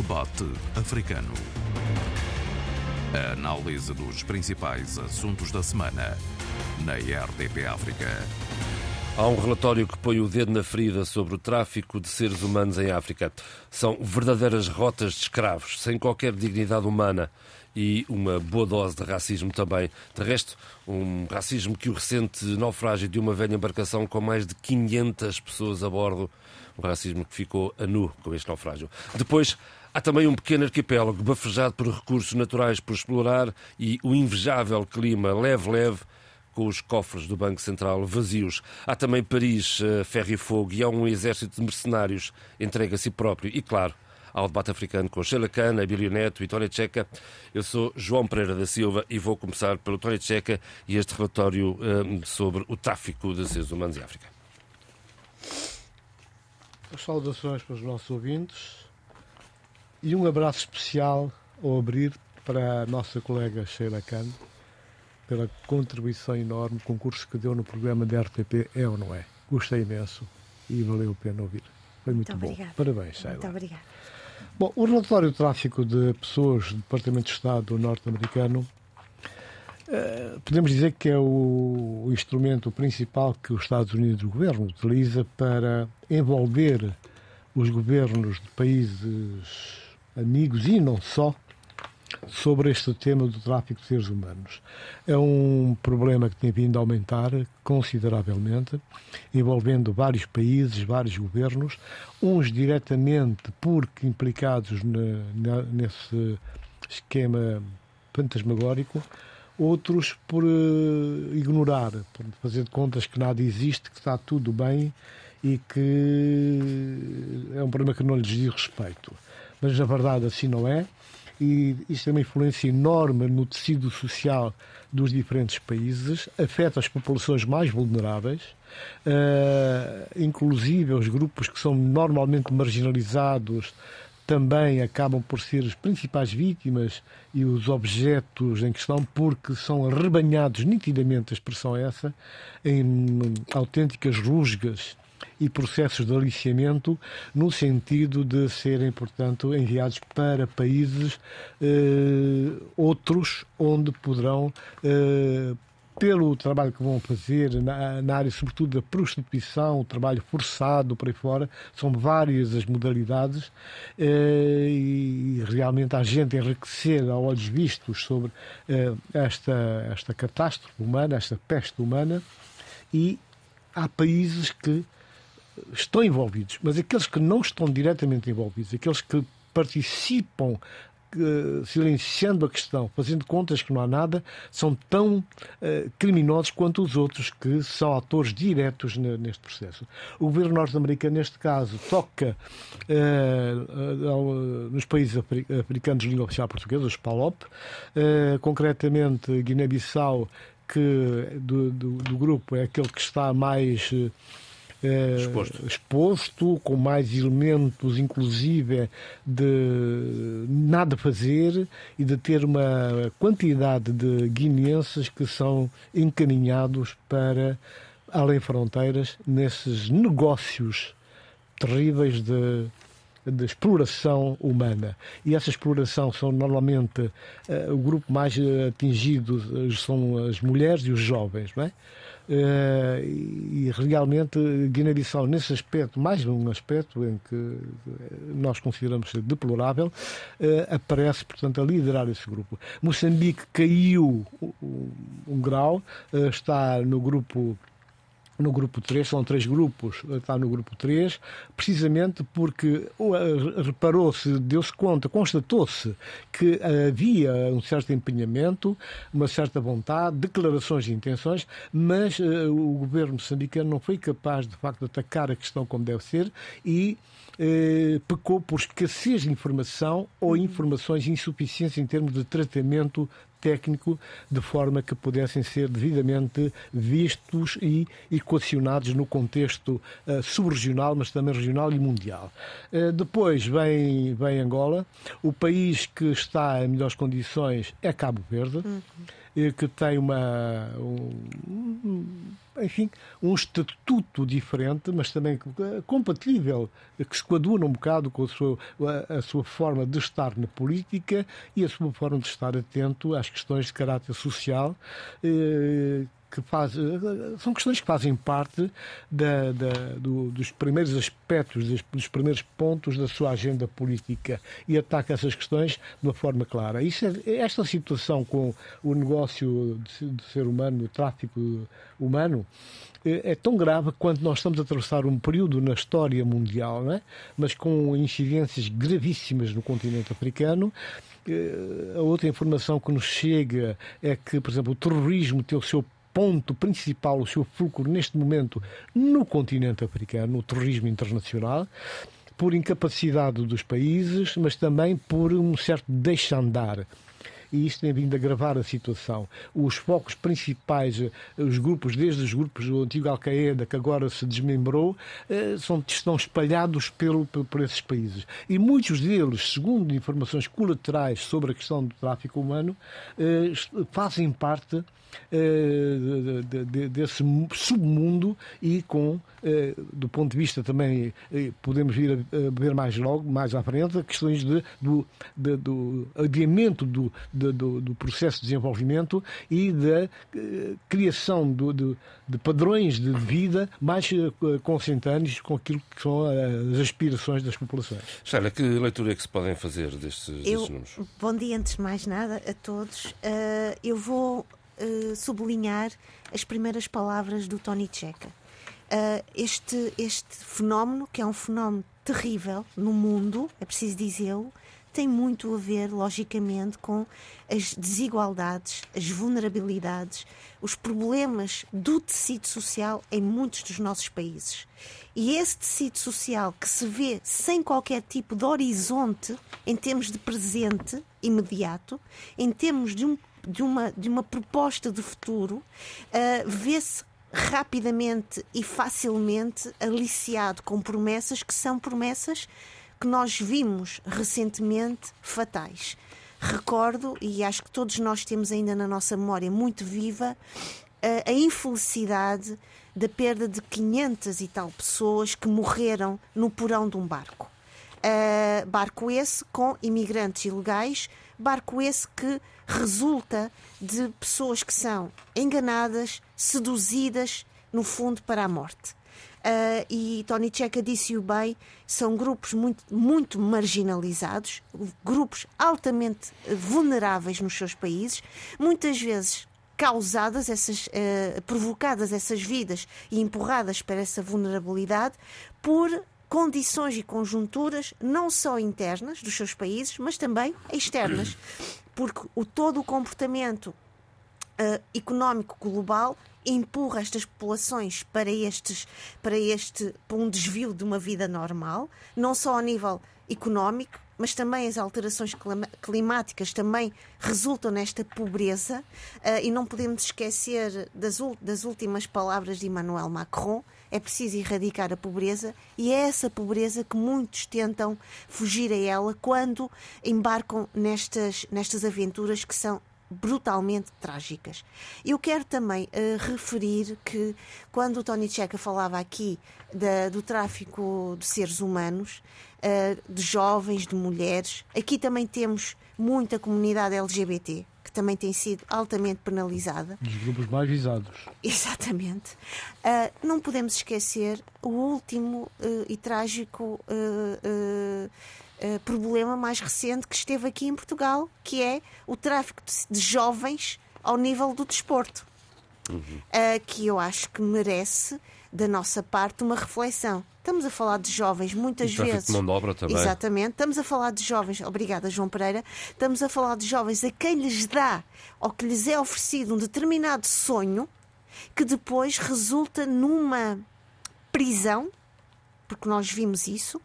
Debate Africano. A análise dos principais assuntos da semana na RDP África. Há um relatório que põe o dedo na ferida sobre o tráfico de seres humanos em África. São verdadeiras rotas de escravos, sem qualquer dignidade humana e uma boa dose de racismo também. De resto, um racismo que o recente naufrágio de uma velha embarcação com mais de 500 pessoas a bordo, um racismo que ficou a nu com este naufrágio. Depois, Há também um pequeno arquipélago bafejado por recursos naturais por explorar e o invejável clima leve-leve com os cofres do Banco Central vazios. Há também Paris, uh, ferro e fogo, e há um exército de mercenários entregue a si próprio. E, claro, ao debate africano com Sheila Khan, Abílio Neto e Tony Checa. Eu sou João Pereira da Silva e vou começar pelo Tony Checa e este relatório um, sobre o tráfico de seres humanos em África. As saudações para os nossos ouvintes e um abraço especial ao abrir para a nossa colega Sheila Khan pela contribuição enorme, concurso que deu no programa da RTP É ou Não É. Gostei imenso e valeu a pena ouvir. Foi muito, muito bom. Obrigada. Parabéns, Sheila. Muito obrigada. Bom, o relatório de tráfico de pessoas do Departamento de Estado norte-americano eh, podemos dizer que é o, o instrumento principal que os Estados Unidos, o governo, utiliza para envolver os governos de países amigos e não só sobre este tema do tráfico de seres humanos. É um problema que tem vindo a aumentar consideravelmente, envolvendo vários países, vários governos, uns diretamente porque implicados na, na, nesse esquema fantasmagórico, outros por uh, ignorar, por fazer de contas que nada existe, que está tudo bem e que é um problema que não lhes diz respeito. Mas na verdade assim não é. E isto tem uma influência enorme no tecido social dos diferentes países, afeta as populações mais vulneráveis, uh, inclusive os grupos que são normalmente marginalizados também acabam por ser as principais vítimas e os objetos em questão, porque são arrebanhados nitidamente, a expressão é essa, em autênticas rusgas e processos de aliciamento no sentido de serem, portanto, enviados para países eh, outros onde poderão eh, pelo trabalho que vão fazer na, na, área, sobretudo da prostituição, o trabalho forçado por aí fora, são várias as modalidades eh, e realmente há gente a enriquecer a olhos vistos sobre eh, esta, esta catástrofe humana, esta peste humana, e há países que estão envolvidos, mas aqueles que não estão diretamente envolvidos, aqueles que participam uh, silenciando a questão, fazendo contas que não há nada, são tão uh, criminosos quanto os outros que são atores diretos neste processo. O governo norte-americano, neste caso, toca uh, nos países africanos de língua oficial portuguesa, os PALOP, concretamente Guiné-Bissau, que do, do, do, grupo é aquele que está mais eh, exposto. exposto, com mais elementos, inclusive, de nada fazer e de ter uma quantidade de guineenses que são encaminhados para além fronteiras nesses negócios terríveis de, de exploração humana. E essa exploração são normalmente uh, o grupo mais atingido são as mulheres e os jovens, não é? Uh, e realmente Guiné-Bissau, nesse aspecto, mais um aspecto em que nós consideramos deplorável, uh, aparece, portanto, a liderar esse grupo. Moçambique caiu um, um grau, uh, está no grupo no grupo 3, são três grupos, está no grupo 3, precisamente porque eh, reparou-se, deu-se conta, constatou-se que havia um certo empenhamento, uma certa vontade, declarações de intenções, mas uh, o governo moçambicano não foi capaz, de facto, de atacar a questão como deve ser e uh, pecou por escassez de informação ou informações insuficientes em termos de tratamento técnico, de forma que pudessem ser devidamente vistos e equacionados no contexto uh, subregional, mas também regional e mundial. Uh, depois vem, vem Angola. O país que está em melhores condições é Cabo Verde. Uhum. Que tem uma. Um, enfim, um estatuto diferente, mas também compatível, que se coaduna um bocado com a sua, a, a, sua forma de estar na política e a sua forma de estar atento às questões de caráter social. Eh, que faz, são questões que fazem parte da, da, do, dos primeiros aspectos, dos, dos, primeiros pontos da sua agenda política e ataca essas questões de uma forma clara. Isso é, esta situação com o negócio de, ser humano, o tráfico humano, é, é tão grave quanto nós estamos a atravessar um período na história mundial, é? mas com incidências gravíssimas no continente africano. Eh, a outra informação que nos chega é que, por exemplo, o terrorismo tem o seu ponto principal, o seu fulcro neste momento no continente africano, o terrorismo internacional, por incapacidade dos países, mas também por um certo deixa-andar e isto tem vindo a agravar a situação. Os focos principais, os grupos, desde os grupos do antigo Al-Qaeda, que agora se desmembrou, eh, são, estão espalhados pelo, por esses países. E muitos deles, segundo informações colaterais sobre a questão do tráfico humano, eh, fazem parte de, de, desse submundo e com, do ponto de vista também, podemos vir a ver mais logo, mais à frente, questões de, do, de, do adiamento do, de, do, do, processo de desenvolvimento e da criação do, de, de, padrões de vida mais consentâneos com aquilo que são as aspirações das populações. Sheila, que leitura é que se podem fazer destes, eu, destes números? Bom dia, antes de mais nada, a todos. eu vou sublinhar as primeiras palavras do Tony Checa. este, este fenómeno, que é um fenómeno terrível no mundo, é preciso dizê-lo, tem muito a ver, logicamente, com as desigualdades, as vulnerabilidades, os problemas do tecido social em muitos dos nossos países. E esse tecido social que se vê sem qualquer tipo de horizonte em termos de presente imediato, em termos de, um, de, uma, de uma proposta de futuro, uh, vê-se rapidamente e facilmente aliciado com promessas que são promessas que nós vimos recentemente fatais. Recordo, e acho que todos nós temos ainda na nossa memória muito viva, a, a infelicidade da perda de 500 e tal pessoas que morreram no porão de um barco. Uh, barco esse com imigrantes ilegais, barco esse que resulta de pessoas que são enganadas, seduzidas, no fundo, para a morte. Uh, e Tony Checa disse-o bem, são grupos muito, muito marginalizados, grupos altamente vulneráveis nos seus países, muitas vezes causadas, essas, uh, provocadas essas vidas e empurradas para essa vulnerabilidade por condições e conjunturas não só internas dos seus países, mas também externas. Porque o, todo o comportamento uh, económico global empurra estas populações para estes para este para um desvio de uma vida normal, não só a nível económico, mas também as alterações climáticas também resultam nesta pobreza uh, e não podemos esquecer das, das últimas palavras de Emmanuel Macron. É preciso erradicar a pobreza e é essa pobreza que muitos tentam fugir a ela quando embarcam nestas, nestas aventuras que são brutalmente trágicas. Eu quero também uh, referir que quando o Tony Checa falava aqui da, do tráfico de seres humanos, uh, de jovens, de mulheres, aqui também temos muita comunidade LGBT que também tem sido altamente penalizada. Dos grupos mais visados. Exatamente. Uh, não podemos esquecer o último e trágico uh, problema mais recente que esteve aqui em Portugal, que é o tráfico de, de jovens ao nível do desporto. Uhum. Uh, que eu acho que merece, da nossa parte, uma reflexão. Estamos a falar de jovens muitas vezes. De mão de obra também. Exatamente. Estamos a falar de jovens. Obrigada, João Pereira. Estamos a falar de jovens a quem lhes dá ou que lhes é oferecido um determinado sonho que depois resulta numa prisão, porque nós vimos isso,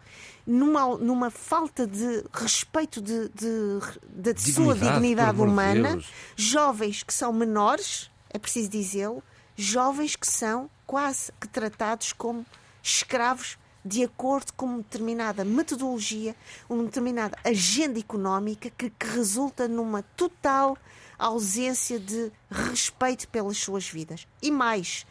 numa, numa falta de respeito de, de, de, de sua dignidade humana, jovens que são menores, é preciso dizê-lo, jovens que são quase que tratados como escravos de acordo com uma determinada metodologia, uma determinada agenda económica que, que resulta numa total ausência de respeito pelas suas vidas. E mais,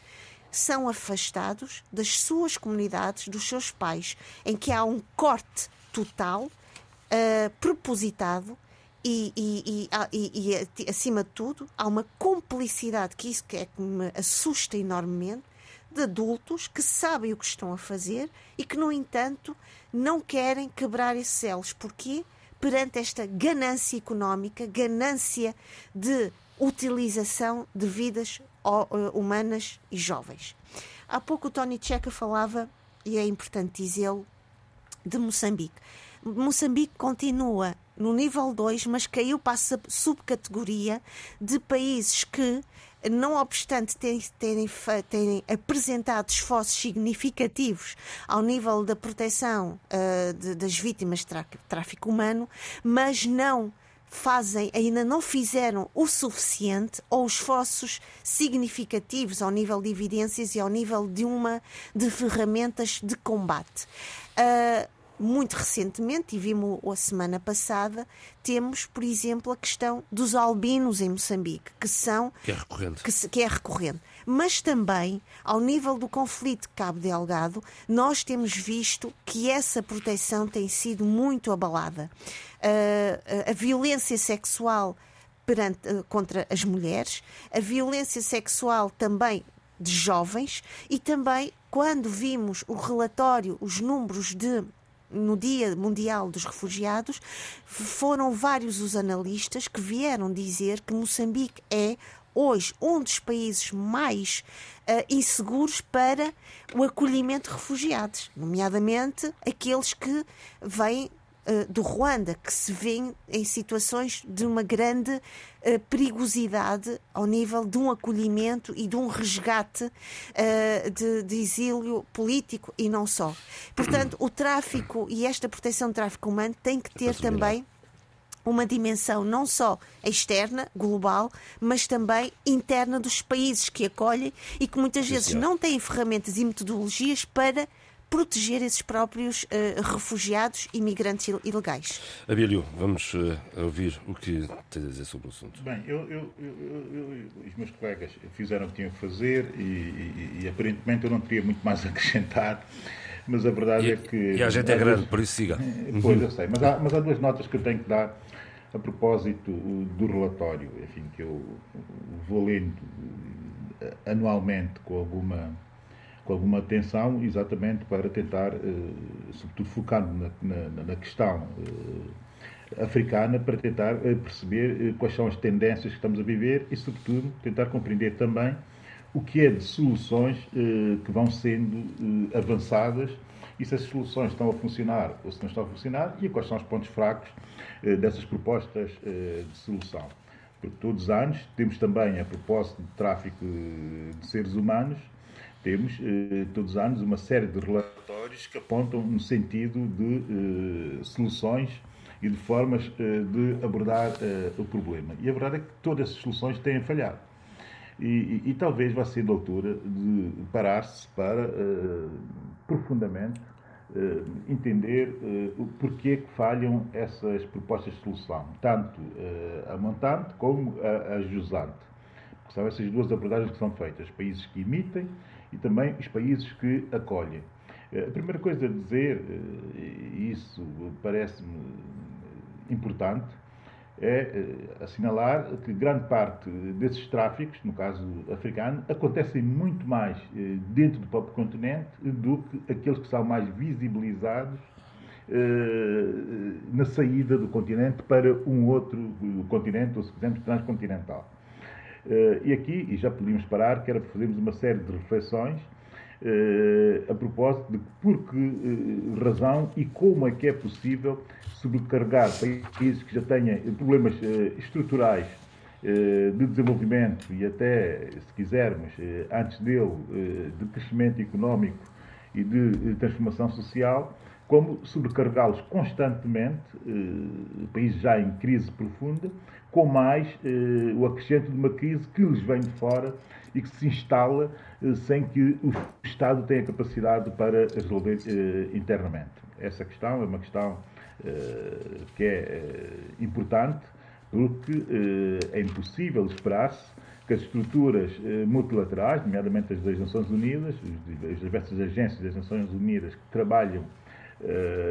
são afastados das suas comunidades, dos seus pais, em que há um corte total, uh, propositado e, e, e, e, acima de tudo, há uma complicidade que isso que é que me assusta enormemente de adultos que sabem o que estão a fazer e que, no entanto, não querem quebrar esses elos. Porquê? Perante esta ganância económica, ganância de utilização de vidas humanas e jovens. Há pouco o Tony Checa falava, e é importante dizê-lo, de Moçambique. Moçambique continua no nível 2, mas caiu para a subcategoria de países que, não obstante terem, terem, apresentado esforços significativos ao nível da proteção uh, de, das vítimas de tráfico humano, mas não fazem, ainda não fizeram o suficiente ou esforços significativos ao nível de evidências e ao nível de uma de ferramentas de combate. Uh, muito recentemente, e vimos a semana passada, temos, por exemplo, a questão dos albinos em Moçambique, que são. Que é recorrente. Que, que é recorrente. Mas também, ao nível do conflito de Cabo Delgado, nós temos visto que essa proteção tem sido muito abalada. Uh, a violência sexual perante, uh, contra as mulheres, a violência sexual também de jovens e também quando vimos o relatório, os números de no Dia Mundial dos Refugiados, foram vários os analistas que vieram dizer que Moçambique é hoje um dos países mais uh, inseguros para o acolhimento de refugiados, nomeadamente aqueles que vêm uh, do Ruanda, que se vêem em situações de uma grande uh, perigosidade ao nível de um acolhimento e de um resgate uh, de, de, exílio político e não só. Portanto, o tráfico e esta proteção do tráfico humano tem que ter também uma dimensão não só externa, global, mas também interna dos países que acolhem e que muitas vezes não têm ferramentas e metodologias para proteger esses próprios uh, refugiados e migrantes ilegais. Abílio, vamos uh, ouvir o que tem a dizer sobre o assunto. Bem, eu, eu, eu, os meus colegas fizeram o que tinham que fazer e, e, e, aparentemente eu não teria muito mais a acrescentar. Mas a verdade e, é que. E a gente é grande, por isso siga. Pois, eu sei. Mas há, mas há duas notas que eu tenho que dar a propósito do relatório, enfim, que eu vou lendo anualmente com alguma com alguma atenção, exatamente para tentar, eh, sobretudo focando na, na, na questão eh, africana, para tentar eh, perceber quais são as tendências que estamos a viver e, sobretudo, tentar compreender também o que é de soluções que vão sendo avançadas e se as soluções estão a funcionar ou se não estão a funcionar e quais são os pontos fracos dessas propostas de solução. Porque todos os anos temos também, a propósito de tráfico de seres humanos, temos eh, todos os anos uma série de relatórios que apontam no sentido de eh, soluções e de formas eh, de abordar eh, o problema. E a verdade é que todas essas soluções têm falhado. E, e, e talvez vá ser da altura de parar-se para eh, profundamente eh, entender o porquê que falham essas propostas de solução, tanto a montante como a, a jusante. São essas duas abordagens que são feitas. Países que imitem e também os países que acolhem. Eh, a primeira coisa a dizer, eh, e isso parece-me importante, é eh, assinalar que grande parte desses tráficos, no caso africano, acontecem muito mais dentro do próprio continente do que aqueles que são mais visibilizados na saída do continente para um outro continente, ou se quisermos, transcontinental. Uh, e aqui, e já podíamos parar, que era fazermos uma série de reflexões uh, a propósito de por que uh, razão e como é que é possível sobrecarregar países que já tenham problemas estruturais de desenvolvimento e até, se quisermos, antes dele, de crescimento económico e de transformação social, como sobrecarregá-los constantemente, países já em crise profunda, com mais eh, o acrescento de uma crise que lhes vem de fora e que se instala eh, sem que o Estado tenha capacidade para resolver eh, internamente. Essa questão é uma questão eh, que é eh, importante porque é impossível esperar-se que as estruturas multilaterais, nomeadamente as das Nações Unidas, as diversas agências das Nações Unidas que trabalham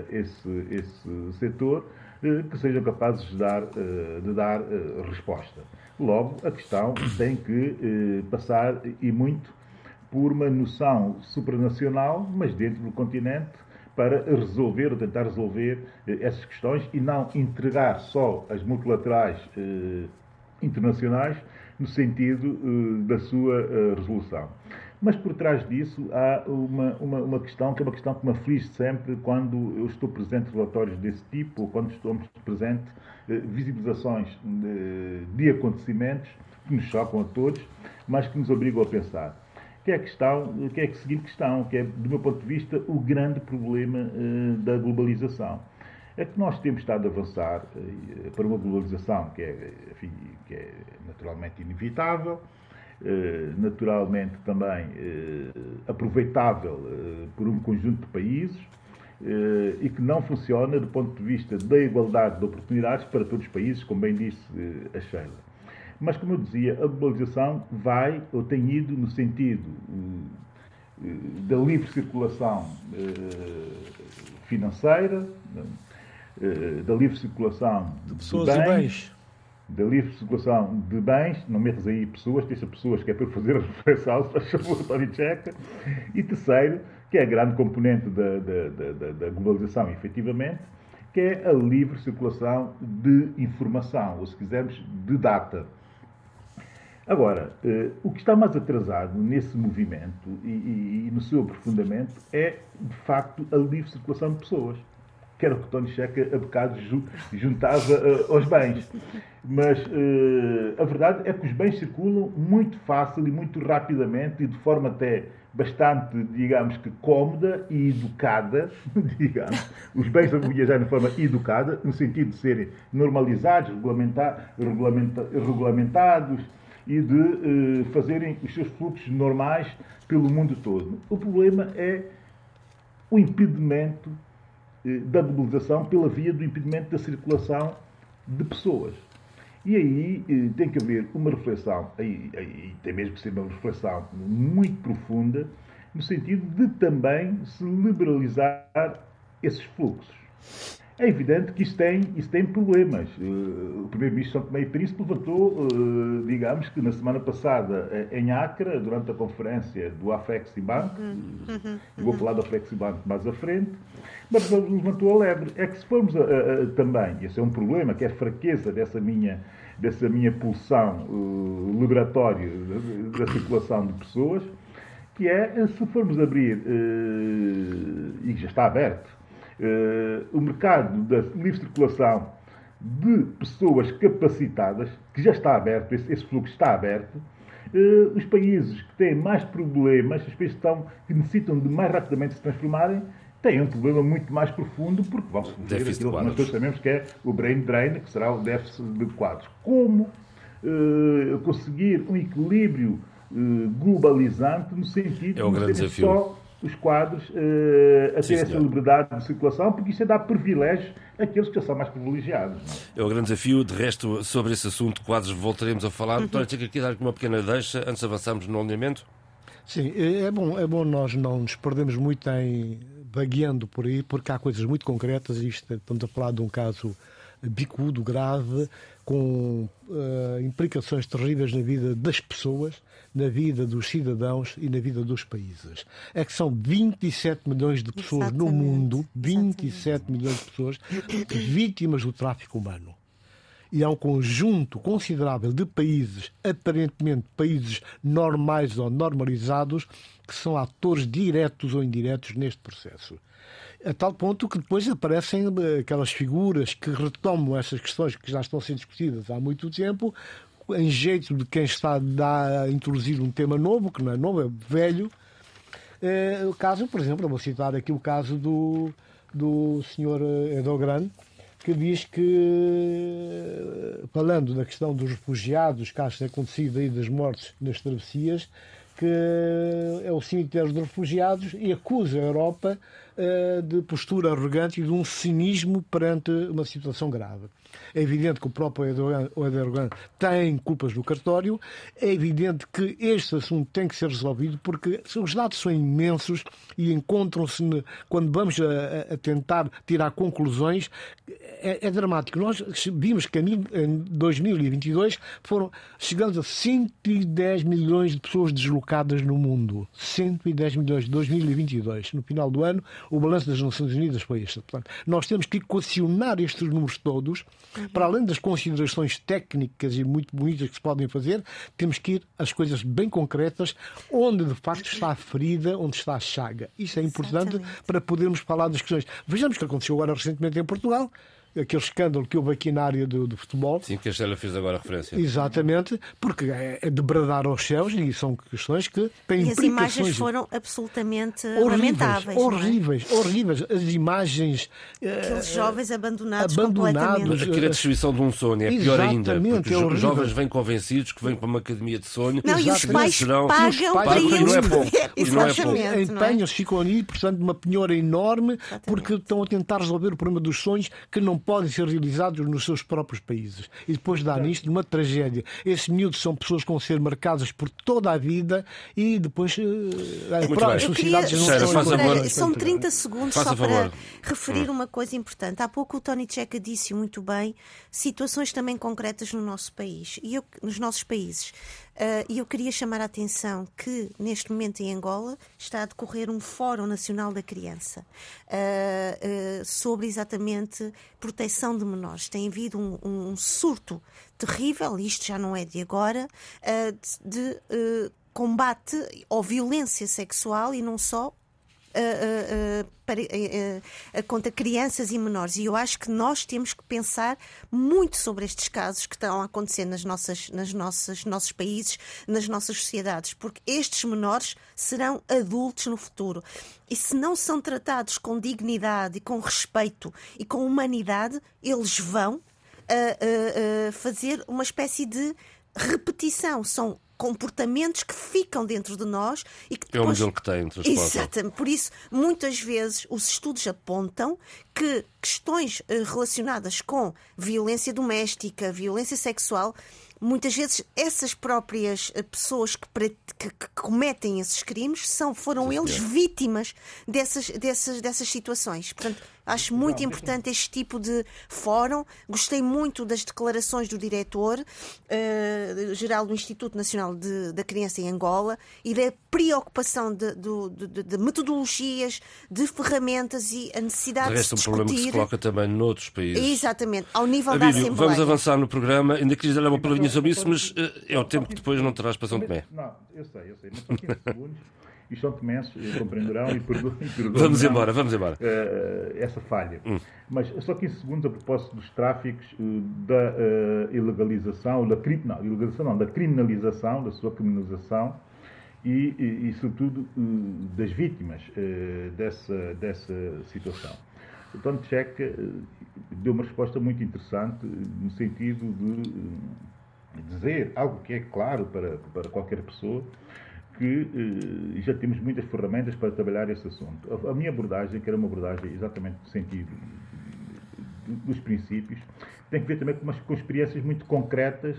esse, esse setor, que sejam capazes de dar, de dar resposta. Logo, a questão tem que passar e muito por uma noção supranacional, mas dentro do continente, para resolver ou tentar resolver eh, essas questões e não entregar só as multilaterais eh, internacionais no sentido eh, da sua eh, resolução. Mas por trás disso há uma, uma, uma, questão que é uma questão que me aflige sempre quando eu estou presente em relatórios desse tipo ou quando estamos presente eh, visibilizações de, de acontecimentos que nos chocam a todos, mas que nos obrigam a pensar que é a questão, que é a seguinte questão, que é, do meu ponto de vista, o grande problema uh, da globalização. É que nós temos estado a avançar uh, para uma globalização que é, enfim, que é naturalmente inevitável, naturalmente também aproveitável por um conjunto de países e que não funciona do ponto de vista da igualdade de oportunidades para todos os países, como bem disse a Sheila. Mas, como eu dizia, a globalização vai ou tem ido no sentido da livre circulação financeira, da livre circulação de pessoas de bens, e bens, da livre circulação de bens, não metas aí pessoas, deixa pessoas que é para fazer a reflexão, se faz favor, Tony Checa. E terceiro, que é a grande componente da, da, da, da globalização, efetivamente, que é a livre circulação de informação, ou se quisermos, de data. Agora, eh, o que está mais atrasado nesse movimento e, e, e, no seu aprofundamento é, de facto, a livre circulação de pessoas. Que era o que Tony Checa a bocado juntava uh, aos bens. Mas uh, a verdade é que os bens circulam muito fácil e muito rapidamente e de forma até bastante, digamos que cómoda e educada, digamos. Os bens vão viajar de forma educada, no sentido de serem normalizados, regulamenta, regulamenta, regulamentados, e de uh, fazerem os seus fluxos normais pelo mundo todo. O problema é o impedimento da globalização pela via do impedimento da circulação de pessoas. E aí uh, tem que haver uma reflexão, aí tem mesmo que ser uma reflexão muito profunda, no sentido de também se liberalizar esses fluxos. É evidente que isso tem, isso tem problemas. Eh, o Primeiro-Ministro São Tomé e Príncipe levantou, eh, digamos que na semana passada eh, em Acre, durante a conferência do Afexibank, uhum. uhum. eu vou falar do Afexibank mais à frente, mas levantou a lebre. É que se formos a, a, também, esse é um problema, que é a fraqueza dessa minha, dessa minha pulsão uh, liberatória da, da, circulação de pessoas, que é, se formos abrir, uh, e já está aberto, uh, o mercado da livre circulação de pessoas capacitadas, que já está aberto, esse, esse fluxo está aberto, uh, os países que têm mais problemas, os países que, estão, que necessitam de mais rapidamente se transformarem, têm um problema muito mais profundo, porque vão sofrer aquilo que nós todos sabemos que é o brain drain, que será o déficit de quadros. Como uh, conseguir um equilíbrio globalizante no sentido é um de ser só os quadros uh, a ter essa liberdade de circulação, porque isso é dar privilégios àqueles que são mais privilegiados. É? é o grande desafio. De resto, sobre esse assunto, quadros, voltaremos a falar. Uhum. Doutora, tinha aqui dar uma pequena deixa antes de avançarmos no alinhamento. Sim, é, é bom, é bom nós não nos perdemos muito em vagueando por aí, porque há coisas muito concretas. Isto, estamos a falar de um caso bicudo, grave, com uh, implicações terríveis na vida das pessoas, na vida dos cidadãos e na vida dos países. É que são 27 milhões de pessoas Exatamente. no mundo, 27 Exatamente. milhões de pessoas vítimas do tráfico humano. E há um conjunto considerável de países, aparentemente países normais ou normalizados, que são atores diretos ou indiretos neste processo a tal ponto que depois aparecem eh, aquelas figuras que retomam essas questões que já estão sendo discutidas há muito tempo, em jeito de quem está a introduzir um tema novo, que não é novo, é velho. É, o caso, por exemplo, vou citar aqui o caso do, do senhor Edogran, que diz que, falando da questão dos refugiados, casos têm acontecido aí das mortes nas travessias, que é o cemitério dos refugiados e acusa a Europa de postura arrogante e de um cinismo perante uma situação grave. É evidente que o próprio Erdogan tem culpas no cartório. É evidente que este assunto tem que ser resolvido porque os dados são imensos e encontram-se quando vamos a, a, tentar tirar conclusões. É, é, dramático. Nós vimos que em 2022 foram chegando a 110 milhões de pessoas deslocadas no mundo. 110 milhões de 2022. No final do ano, o balanço das Nações Unidas foi este. Portanto, nós temos que equacionar estes números todos para além das considerações técnicas e muito bonitas que se podem fazer, temos que ir às coisas bem concretas, onde de facto está a ferida, onde está a chaga. Isso é importante Exatamente. para podermos falar das questões. Vejamos o que aconteceu agora recentemente em Portugal aquele escândalo que houve aqui na área do, do futebol. Sim, que a Estela fez agora referência. Exatamente, porque é, é de bradar aos céus e são questões que têm e implicações. as imagens foram absolutamente horríveis, lamentáveis. Horríveis, é? horríveis. As imagens. Aqueles uh, jovens abandonados, abandonados Aquilo é a destruição de um sonho, é pior ainda. Porque é os jovens vêm convencidos que vêm para uma academia de sonho. Não, e os pais serão, pagam os pais, para eles não é bom. Exatamente. Empenham-se, ficam ali, portanto, uma penhora enorme, Exatamente. porque estão a tentar resolver o problema dos sonhos que não podem ser realizados nos seus próprios países. E depois dá nisto uma tragédia. Esses miúdos são pessoas que vão ser marcadas por toda a vida e depois uh, as sociedades queria... não são favor. São 30 segundos Faça só para referir hum. uma coisa importante. Há pouco o Tony Checa disse muito bem situações também concretas no nosso país e eu, nos nossos países. Uh, e eu queria chamar a atenção que, neste momento em Angola, está a decorrer um Fórum Nacional da Criança uh, uh, sobre exatamente proteção de menores. Tem havido um, um surto terrível, isto já não é de agora, de, combate ou violência sexual e não só para, uh, contra crianças e menores. E eu acho que nós temos que pensar muito sobre estes casos que estão a acontecer nas nossas, nas nossas nossos países, nas nossas sociedades, porque estes menores serão adultos no futuro. E se não são tratados com dignidade e com respeito e com humanidade, eles vão fazer uma espécie de repetição. São comportamentos que ficam dentro de nós e que depois... É o modelo que tem, Exatamente. Por isso, muitas vezes, os estudos apontam que questões eh, relacionadas com violência doméstica, violência sexual, muitas vezes essas próprias eh, pessoas que, que, que cometem esses crimes são, foram Sim, eles vítimas dessas, dessas, dessas situações. Portanto, Acho muito importante este tipo de fórum. Gostei muito das declarações do diretor-geral uh, do Instituto Nacional de, da Criança em Angola e da preocupação de, de, de, metodologias, de ferramentas e a necessidade de, resto, de discutir. um problema que se coloca também noutros países. Exatamente, ao nível Abílio, da Assembleia. Vamos avançar no programa. Ainda queria dar uma palavrinha sobre isso, mas uh, é o tempo que depois não terás para São Tomé. Não, eu sei, eu sei, mas só 15 segundos e São Tomenses compreenderão e perdoarão. Vamos embora, vamos embora. Uh, essa falha. Hum. Mas só 15 segundos a propósito dos tráficos, uh, da uh, ilegalização, da, não, ilegalização não, da criminalização, da sua criminalização e, e, e sobretudo, das vítimas dessa, dessa situação. O Tony Check deu uma resposta muito interessante no sentido de dizer algo que é claro para, para qualquer pessoa, que eh, já temos muitas ferramentas para trabalhar esse assunto. A, a minha abordagem, que era uma abordagem exatamente no sentido dos princípios, tem que ver também com, umas, com experiências muito concretas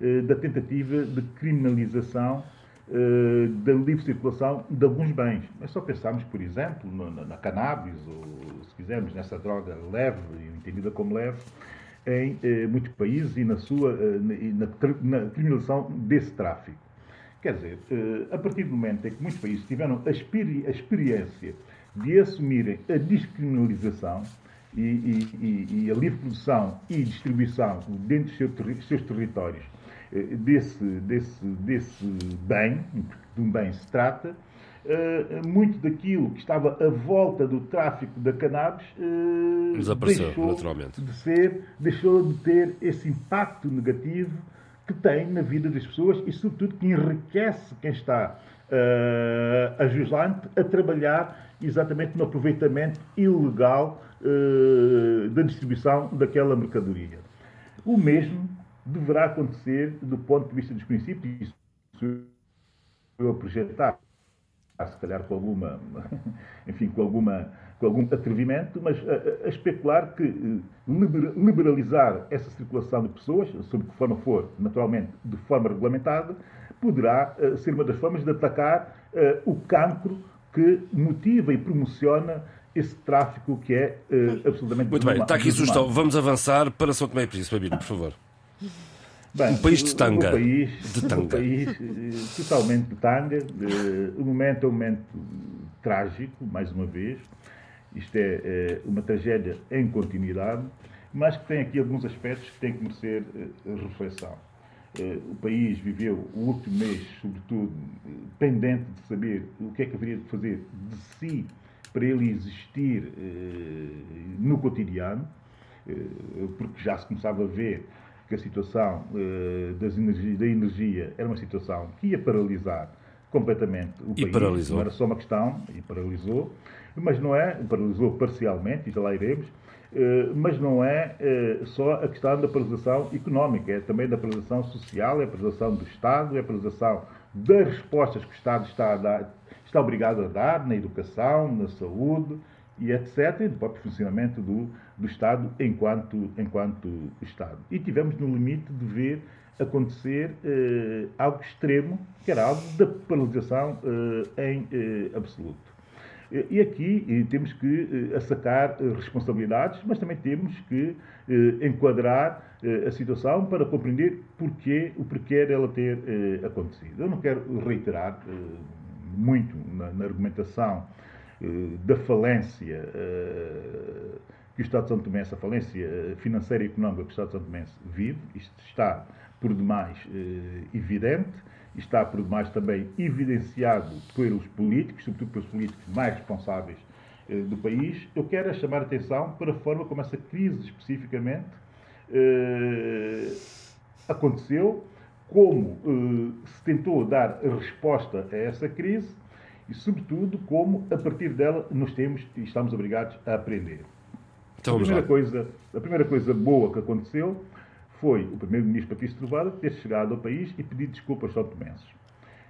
eh, da tentativa de criminalização eh, da livre circulação de alguns bens. É só pensarmos, por exemplo, na, na cannabis, ou se quisermos, nessa droga leve, entendida como leve, em eh, muitos países e na sua eh, na, na criminalização desse tráfico. Quer dizer, eh, a partir do momento em que muitos países tiveram a, experiência de assumirem a descriminalização e, e, e, a livre produção e distribuição dentro dos seus territórios eh, desse, desse, desse bem, de um bem se trata, eh, muito daquilo que estava à volta do tráfico da cannabis desapareceu deixou naturalmente. De ser, deixou de ter esse impacto negativo que tem na vida das pessoas e, sobretudo, que enriquece quem está uh, a jusante a trabalhar exatamente no aproveitamento ilegal uh, da distribuição daquela mercadoria. O mesmo deverá acontecer do ponto de vista dos princípios, isso eu a projetar se calhar com alguma, enfim, com alguma, com algum atrevimento, mas a, a especular que eh, liberalizar essa circulação de pessoas, sob que forma for, naturalmente, de forma regulamentada, poderá uh, ser uma das formas de atacar uh, o cancro que motiva e promociona esse tráfico que é uh, absolutamente Muito bem, está aqui a sugestão. Vamos avançar para São Tomé e Príncipe, por favor. Bem, um país de tanga. Um país, de tanga. Um país uh, totalmente de tanga. Uh, o momento é um momento trágico, mais uma vez. Isto é uma tragédia em continuidade, mas que tem aqui alguns aspectos que têm que merecer reflexão. O país viveu o último mês, sobretudo, pendente de saber o que é que haveria de fazer de si para ele existir no cotidiano, porque já se começava a ver que a situação uh, das energia, da energia era uma situação que ia paralisar completamente o e país. Paralisou. Não era só uma questão, e paralisou, mas não é, paralisou parcialmente, e já lá iremos, uh, mas não é uh, só a questão da paralisação económica, é também da paralisação social, é a paralisação do Estado, é a paralisação das respostas que o Estado está, a dar, está obrigado a dar na educação, na saúde, e etc., e do próprio funcionamento do, do Estado enquanto, enquanto Estado. E tivemos no limite de ver acontecer eh, algo extremo, que era algo da paralisação eh, em eh, absoluto. E aqui temos que assacar responsabilidades, mas também temos que enquadrar a situação para compreender porquê, o porquê dela ter acontecido. Eu não quero reiterar muito na, na argumentação eh, da falência eh, que o Estado de São Tomé, essa falência eh, financeira e económica que o Estado de São Tomé vive, isto está por demais evidente, está por demais também evidenciado pelos políticos, sobretudo pelos políticos mais responsáveis do país. Eu quero chamar a atenção para a forma como essa crise especificamente aconteceu, como se tentou dar resposta a essa crise e, sobretudo, como a partir dela nos temos e estamos obrigados a aprender. Então, a, primeira coisa, a primeira coisa boa que aconteceu foi o primeiro-ministro Patrício Trovada ter chegado ao país e pedir desculpas aos São Tomenses.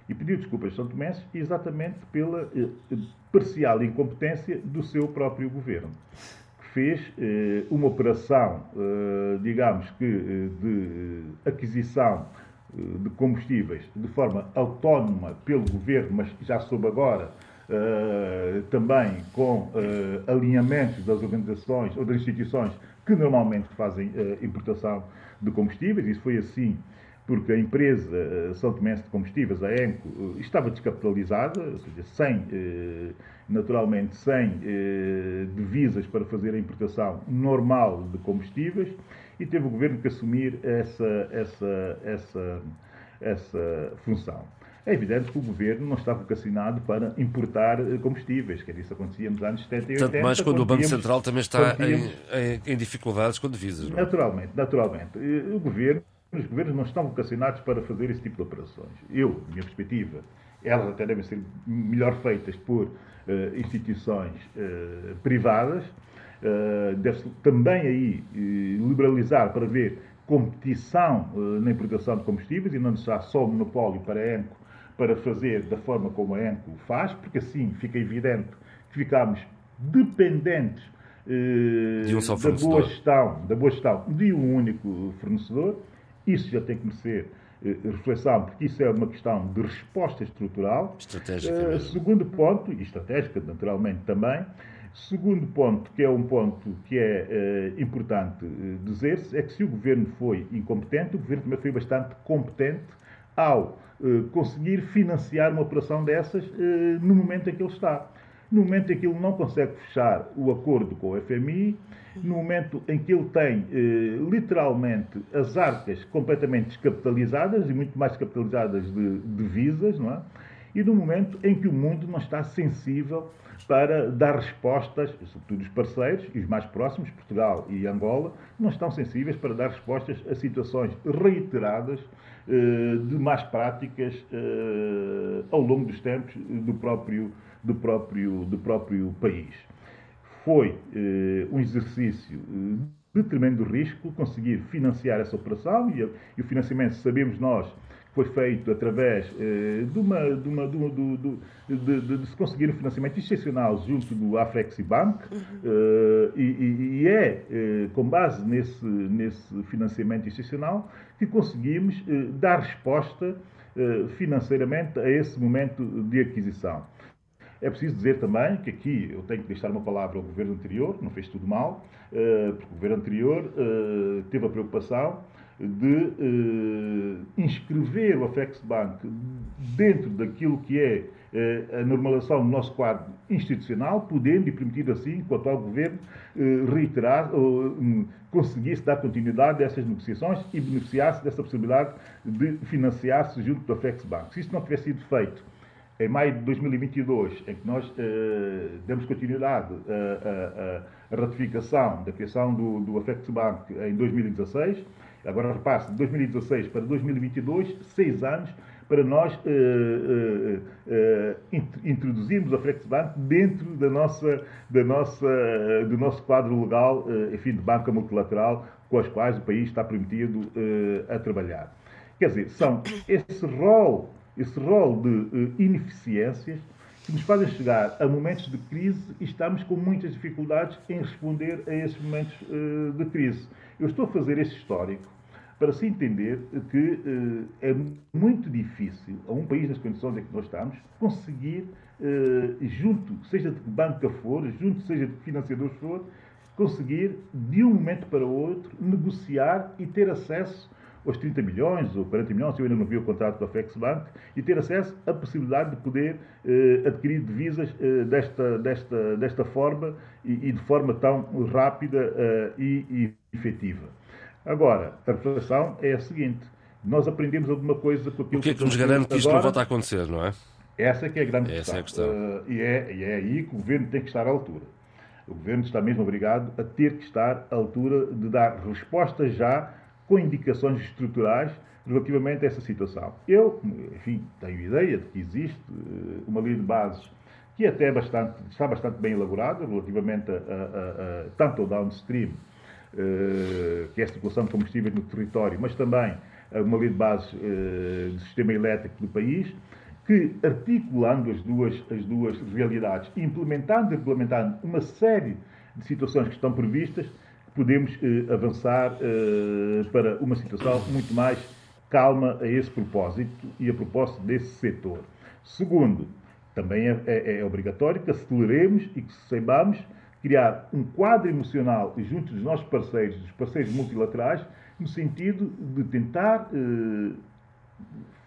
E pediu desculpas aos São Tomenses exatamente pela eh, parcial incompetência do seu próprio governo, que fez eh, uma operação, eh, digamos que, eh, de aquisição de combustíveis de forma autónoma pelo governo, mas já soube agora uh, também com uh, alinhamentos das organizações ou das instituições que normalmente fazem uh, importação de combustíveis. Isso foi assim porque a empresa São Tomé de Combustíveis, a ENCO, estava descapitalizada, ou seja, sem, naturalmente sem divisas para fazer a importação normal de combustíveis e teve o governo que assumir essa, essa, essa, essa função. É evidente que o governo não está vocacionado para importar combustíveis, que isso acontecia nos anos 70 e 80. Tanto mais quando, o Banco Central também está em, em, em, dificuldades com divisas. Não? É? Naturalmente, naturalmente. O governo, os governos não estão vocacionados para fazer esse tipo de operações. Eu, minha perspectiva, elas até devem ser melhor feitas por uh, instituições uh, privadas, eh, deve-se também aí uh, liberalizar para ver competição uh, na importação de combustíveis e não deixar só o monopólio para a ENCO para fazer da forma como a ENCO faz, porque assim fica evidente que ficamos dependentes de um só da, boa gestão, da boa gestão de um único fornecedor. Isso já tem que merecer reflexão, porque isso é uma questão de resposta estrutural. Estratégica. segundo ponto, e estratégica naturalmente também, Segundo ponto, que é um ponto que é eh, importante eh, dizer-se, é que se o governo foi incompetente, o governo também foi bastante competente ao eh, conseguir financiar uma operação dessas no momento em que ele está. No momento em que ele não consegue fechar o acordo com o FMI, no momento em que ele tem literalmente as arcas completamente descapitalizadas e muito mais descapitalizadas de divisas, não é? E no momento em que o mundo não está sensível para dar respostas, sobretudo os parceiros e os mais próximos, Portugal e Angola, não estão sensíveis para dar respostas a situações reiteradas eh, de más práticas eh, ao longo dos tempos do próprio, do próprio, do próprio país. Foi eh, um exercício de tremendo risco conseguir financiar essa operação e, e o financiamento, sabemos nós, foi feito através eh, de, uma, de, uma, de, uma, de, de, de, se conseguir um financiamento excepcional junto do Aflexibank uhum. eh, e, e, é eh, com base nesse, nesse financiamento excepcional que conseguimos dar resposta financeiramente a esse momento de aquisição. É preciso dizer também que aqui eu tenho que deixar uma palavra ao governo anterior, não fez tudo mal, porque o governo anterior teve a preocupação de eh, inscrever o Afexbank dentro daquilo que é eh, a normalização do nosso quadro institucional, podendo e permitindo assim que o atual governo eh, reiterar ou um, conseguisse dar continuidade a essas negociações e beneficiasse dessa possibilidade de financiar-se junto do Afexbank. Se isso não tivesse sido feito em maio de 2022, em que nós eh, demos continuidade à ratificação da criação do, do Afexbank em 2016, Agora repasse, de 2016 para 2022, seis anos para nós uh, uh, uh, introduzirmos a Flexbank dentro da nossa, da nossa, do nosso quadro legal, enfim, de banca multilateral, com as quais o país está permitido a trabalhar. Quer dizer, são esse rol, esse rol de ineficiências que nos fazem chegar a momentos de crise e estamos com muitas dificuldades em responder a esses momentos de crise. Eu estou a fazer este histórico para se entender que eh, é muito difícil, a um país nas condições em que nós estamos, conseguir, eh, junto, seja de que banca for, junto, seja de que financiador for, conseguir, de um momento para o outro, negociar e ter acesso aos 30 milhões ou 40 milhões, eu ainda não vi o contrato da FexBank, e ter acesso à possibilidade de poder eh, adquirir divisas desta, desta, desta forma e, e, de forma tão rápida e, e efetiva. Agora, a reflexão é a seguinte: nós aprendemos alguma coisa com aquilo o que é que nos garante que isto agora, não volta a acontecer, não é? Essa é que é a grande Essa questão. É a questão. Uh, e, é, e é aí que o governo tem que estar à altura. O governo está mesmo obrigado a ter que estar à altura de dar respostas já com indicações estruturais relativamente a essa situação. Eu, enfim, tenho ideia de que existe uh, uma lei de bases que até bastante, está bastante bem elaborada relativamente a, a, a, tanto ao downstream eh, que é a circulação de combustíveis no território, mas também uma lei de bases eh, do sistema elétrico do país, que, articulando as duas, as duas realidades, implementando e regulamentando uma série de situações que estão previstas, podemos eh, avançar para uma situação muito mais calma a esse propósito e a propósito desse setor. Segundo, também é, é, é obrigatório que aceleremos e que saibamos criar um quadro emocional junto dos nossos parceiros, dos parceiros multilaterais, no sentido de tentar eh,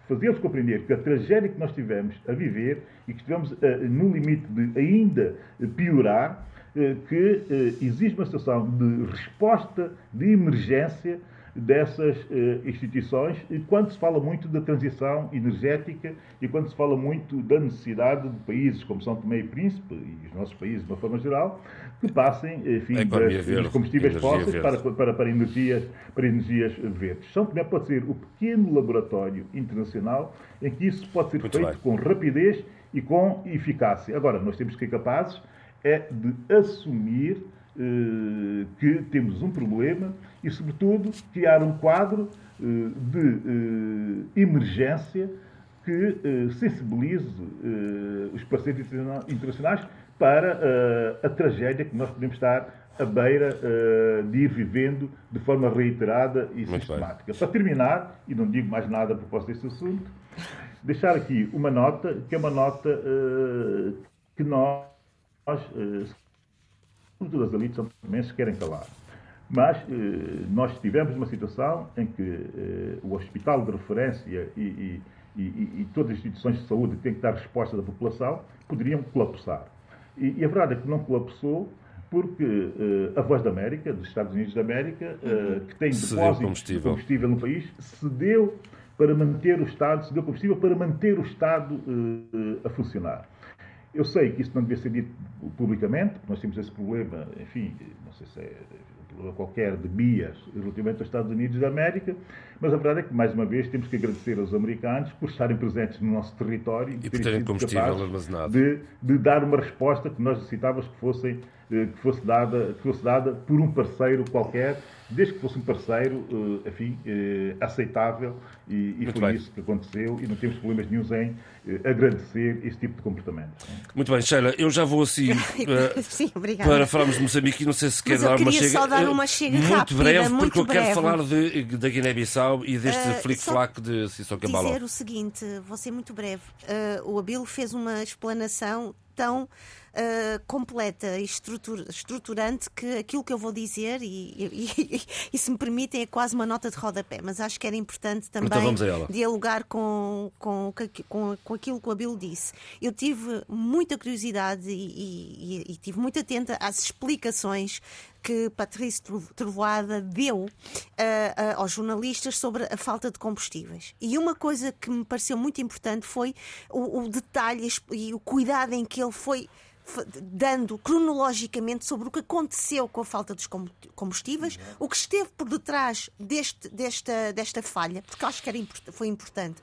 fazê-los compreender que a tragédia que nós tivemos a viver e que estivemos eh, no limite de ainda piorar, eh, que existe uma situação de resposta de emergência dessas eh, instituições e quando se fala muito da transição energética e quando se fala muito da necessidade de países como São Tomé e Príncipe e os nossos países de uma forma geral que passem enfim, das, dos combustíveis fósseis para, para, para, energias, para energias verdes. São Tomé pode ser o pequeno laboratório internacional em que isso pode ser muito feito bem. com rapidez e com eficácia. Agora, nós temos que ser capazes é de assumir eh, que temos um problema e, sobretudo, criar um quadro eh, de eh, emergência que sensibilize os parceiros internacionais para a tragédia que nós podemos estar à beira de ir vivendo de forma reiterada e Muito sistemática. Bem. Para terminar, e não digo mais nada a propósito deste assunto, deixar aqui uma nota, que é uma nota que nós sobretudo as elites também se querem calar. Mas eh, nós tivemos uma situação em que eh, o hospital de referência e, e, e, e, todas as instituições de saúde que têm que dar resposta da população poderiam colapsar. E, a verdade é que não colapsou porque eh, a Voz da América, dos Estados Unidos da América, eh, que tem depósitos combustível. de combustível no país, cedeu para manter o Estado, cedeu combustível para manter o Estado eh, a funcionar. Eu sei que isso não devia ser dito publicamente, porque nós temos esse problema, enfim, não sei se é um problema qualquer de bias relativamente aos Estados Unidos da América, mas a verdade é que, mais uma vez, temos que agradecer aos americanos por estarem presentes no nosso território e, por terem combustível armazenado. De, de, dar uma resposta que nós necessitávamos que, fossem, eh, que, fosse dada, que fosse dada por um parceiro qualquer desde que fosse um parceiro, eh, enfim, eh, aceitável, e, e foi bem. isso que aconteceu, e não temos problemas nenhums em eh, agradecer esse tipo de comportamento. Muito bem, Sheila, eu já vou assim Sim, para falarmos de Moçambique, não sei se quer dar uma chega. Só dar uma chega muito rápida, breve, muito porque eu breve. quero falar de, da Guiné-Bissau e deste uh, flic-flac de Sissoko Embaló. dizer o seguinte, vou ser muito breve. Uh, o Abilo fez uma explanação tão uh, completa e estruturante que aquilo que eu vou dizer, e, e, e, e, se me permitem, é quase uma nota de rodapé, mas acho que era importante também então dialogar com, com, com, com aquilo que o Abilo disse. Eu tive muita curiosidade e, e tive muito atenta às explicações que Patrícia Trovoada deu uh, uh, aos jornalistas sobre a falta de combustíveis. E uma coisa que me pareceu muito importante foi o, o detalhe e o cuidado em que ele foi dando cronologicamente sobre o que aconteceu com a falta dos combustíveis, uhum. o que esteve por detrás deste, desta, desta falha, porque acho que era, foi importante.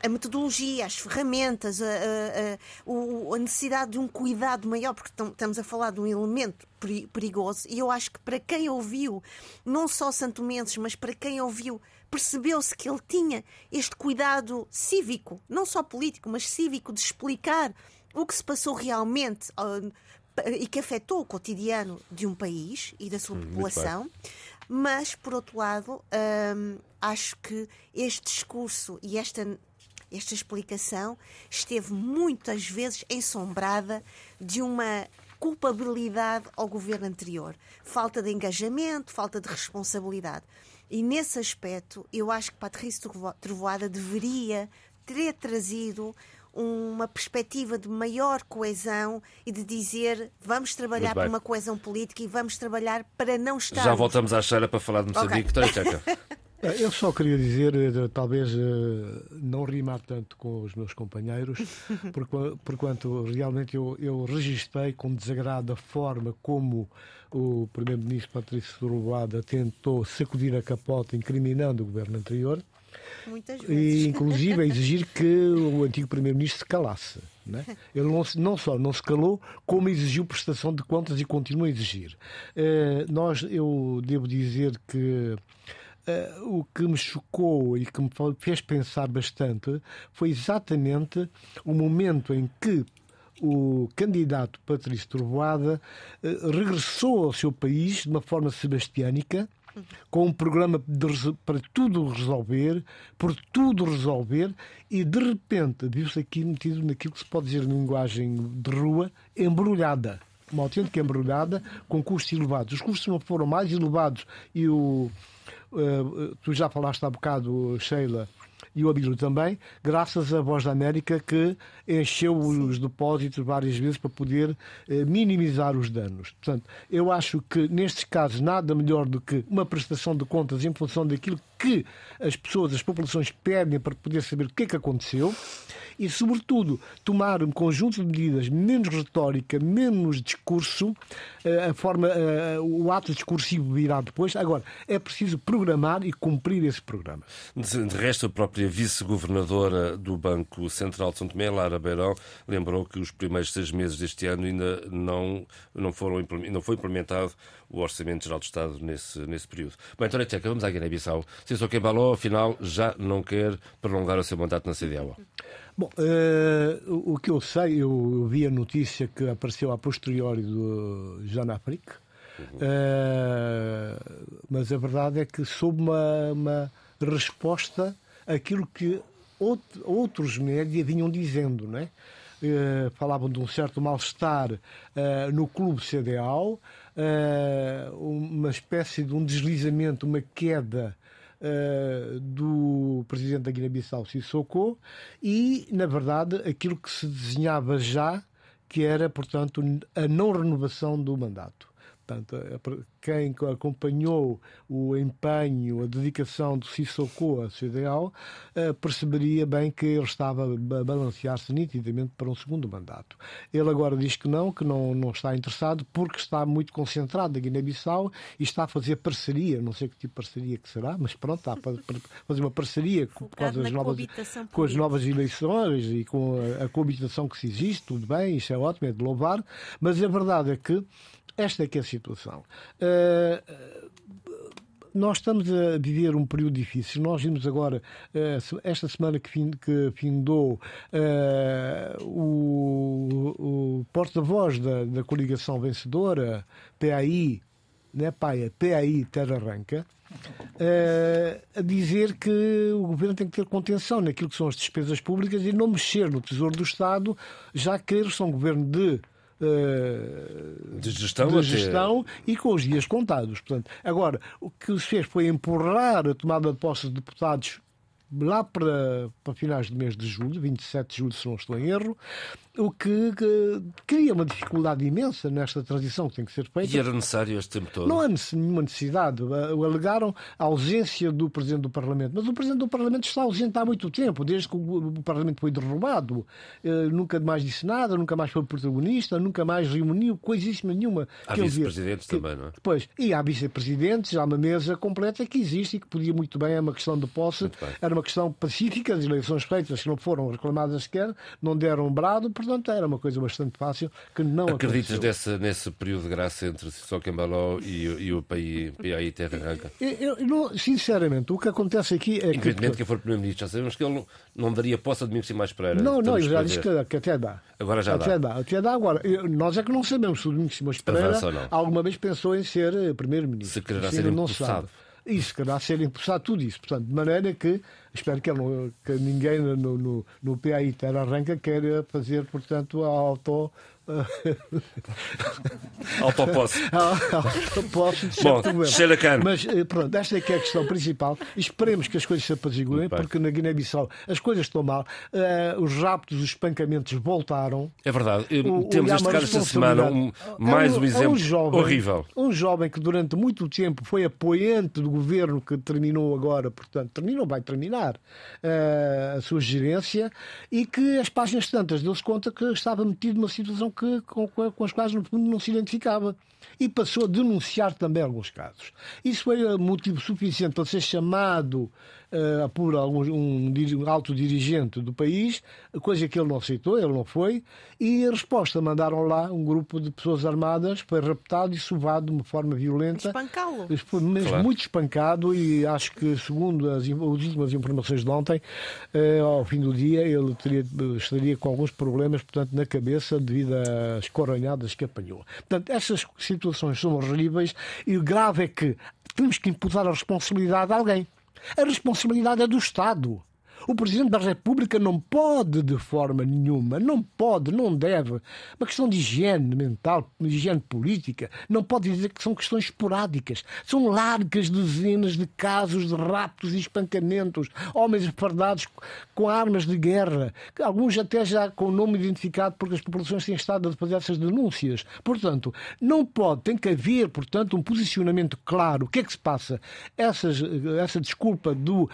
A metodologia, as ferramentas, a, a, a, necessidade de um cuidado maior, porque estamos a falar de um elemento perigoso, e eu acho que para quem ouviu, não só santomenses, mas para quem ouviu percebeu-se que ele tinha este cuidado cívico, não só político, mas cívico, de explicar o que se passou realmente uh, e que afetou o cotidiano de um país e da sua hum, população. Mas, por outro lado, um, acho que este discurso e esta, esta explicação esteve muitas vezes ensombrada de uma culpabilidade ao governo anterior. Falta de engajamento, falta de responsabilidade. E nesse aspecto, eu acho que Patrícia Trovoada deveria ter trazido uma perspectiva de maior coesão e de dizer vamos trabalhar por uma coesão política e vamos trabalhar para não estar. Já voltamos à cheira para falar de Moçambique. Okay. É, eu só queria dizer, eh, talvez eh, não rimar tanto com os meus companheiros, porquanto realmente eu, eu registrei com desagrado a forma como o Primeiro-Ministro Patrício Uruguada tentou sacudir a capota incriminando o governo anterior. Muitas vezes. E, inclusive, a exigir que o antigo Primeiro-Ministro se calasse. Né? Ele não, não, só não se calou, como exigiu prestação de contas e continua a exigir. Uh, nós, eu devo dizer que Uh, o que me chocou e que me fez pensar bastante foi exatamente o momento em que o candidato Patrício Trovoada uh, regressou ao seu país de uma forma sebastiânica com um programa de, para tudo resolver, por tudo resolver, e de repente viu-se aqui metido naquilo que se pode dizer em linguagem de rua, embrulhada. Uma autêntica embrulhada com custos elevados. Os custos não foram mais elevados e o. Uh, tu já falaste há bocado, Sheila, e o Abílio também, graças à Voz da América que encheu os depósitos várias vezes para poder eh, minimizar os danos. Portanto, eu acho que nestes casos nada melhor do que uma prestação de contas em função daquilo que as pessoas, as populações pedem para poder saber o que é que aconteceu e, sobretudo, tomar um conjunto de medidas menos retórica, menos discurso, eh, a forma, eh, o ato discursivo virá depois. Agora, é preciso programar e cumprir esse programa. De resto, a própria vice-governadora do Banco Central de São Tomé, Lara Beirão, lembrou que os primeiros seis meses deste ano ainda não, não, foram, não foi implementado o Orçamento Geral do Estado nesse, nesse período. Bem, António Tcheca, vamos à Guiné-Bissau. Cícero Quembaló, afinal, já não quer prolongar o seu mandato na CDAO. Bom, uh, o que eu sei, eu vi a notícia que apareceu a posteriori do Jean Afrique, uhum. uh, mas a verdade é que soube uma, uma resposta àquilo que outros média vinham dizendo, não é? Uh, falavam de um certo mal-estar no clube CDAO, uma espécie de um deslizamento, uma queda uh, do presidente da Guiné-Bissau, Sissoko, e, na verdade, aquilo que se desenhava já, que era, portanto, a não renovação do mandato. Portanto, quem acompanhou o empenho, a dedicação do Sissoko a CDAO, eh, perceberia bem que ele estava a balancear-se nitidamente para um segundo mandato. Ele agora diz que não, que não, não está interessado, porque está muito concentrado na Guiné-Bissau e está a fazer parceria, não sei que tipo de parceria que será, mas pronto, está a fazer uma parceria com, com, as, novas, com as novas eleições e com a, a coabitação que se existe, tudo bem, isso é ótimo, é de louvar, mas a verdade é que esta é que é a situação. Uh, nós estamos a viver um período difícil. Nós vimos agora, eh, esta semana que, que findou uh, o, o porta-voz da, da coligação vencedora, PAI, né, PAI, PAI Terra Arranca, uh, a dizer que o governo tem que ter contenção naquilo que são as despesas públicas e não mexer no Tesouro do Estado, já que eles são um governo de uh, de gestão, de gestão e com os dias contados. Portanto, agora, o que se fez foi empurrar a tomada de posse de deputados lá para, para finais do mês de julho, 27 de julho, se não estou em erro, o que, que, cria uma dificuldade imensa nesta transição que tem que ser feita. E era necessário este tempo todo? Não há nenhuma necessidade. Alegaram a ausência do Presidente do Parlamento. Mas o Presidente do Parlamento está ausente há muito tempo, desde que o Parlamento foi derrubado. Eh, nunca mais disse nada, nunca mais foi protagonista, nunca mais reuniu coisíssima nenhuma. Há vice-presidentes também, não é? Pois, e há vice-presidentes, há uma mesa completa que existe e que podia muito bem, é uma questão de posse, era uma questão pacífica, as eleições feitas que não foram reclamadas sequer, não deram um brado, portanto era uma coisa bastante fácil que não Acreditas desse, nesse período de graça entre Sissoko e, e o PAI, PAI Terra Arranca? Eu, eu, não, sinceramente, o que acontece aqui é que... Independentemente que for Primeiro-Ministro, já sabemos que ele não, não daria posse a Domingos mais Pereira. Não, não, eu já disse que, que, até dá. Agora já até dá. dá. Até dá agora. Nós é que não sabemos se o Domingos Simões Pereira alguma vez pensou em ser eh, Primeiro-Ministro. Se quererá ser impulsado. Isso, quererá ser impulsado tudo isso. Portanto, de maneira que espero que, não, que ninguém no, no, no PAI Terra Arranca queira fazer, portanto, a auto Autoposse. Autoposse de Bom, Khan. Mas eh, pronto, esta é que é a questão principal. Esperemos que as coisas se apaziguem, porque na Guiné-Bissau as coisas estão mal. Uh, os raptos, os espancamentos voltaram. É verdade. O, Temos este caso esta semana um, mais um, um exemplo um jovem, horrível. Um jovem que durante muito tempo foi apoiante do governo que terminou agora, portanto, terminou, vai terminar uh, a sua gerência e que as páginas tantas deu-se conta que estava metido numa situação que, com, com as quais no fundo não se identificava. E passou a denunciar também alguns casos. Isso foi motivo suficiente para ser chamado uh, por algum, um, um alto dirigente do país, coisa que ele não aceitou, ele não foi, e a resposta mandaram lá um grupo de pessoas armadas, foi raptado e sovado de uma forma violenta. Espancá-lo. Mesmo claro. muito espancado, e acho que, segundo as, as últimas informações de ontem, uh, ao fim do dia, ele teria, estaria com alguns problemas, portanto, na cabeça devido às coronhadas que apanhou. Portanto, essas situações são horríveis e o grave é que temos que imputar a responsabilidade a alguém. A responsabilidade é do Estado. O Presidente da República não pode, de forma nenhuma, não pode, não deve. Uma questão de higiene mental, de higiene política, não pode dizer que são questões esporádicas. São largas dezenas de casos de raptos e espancamentos, homens fardados com armas de guerra, alguns até já com o nome identificado porque as populações têm estado a fazer essas denúncias. Portanto, não pode, tem que haver, portanto, um posicionamento claro. O que é que se passa? Essas, essa desculpa de uh,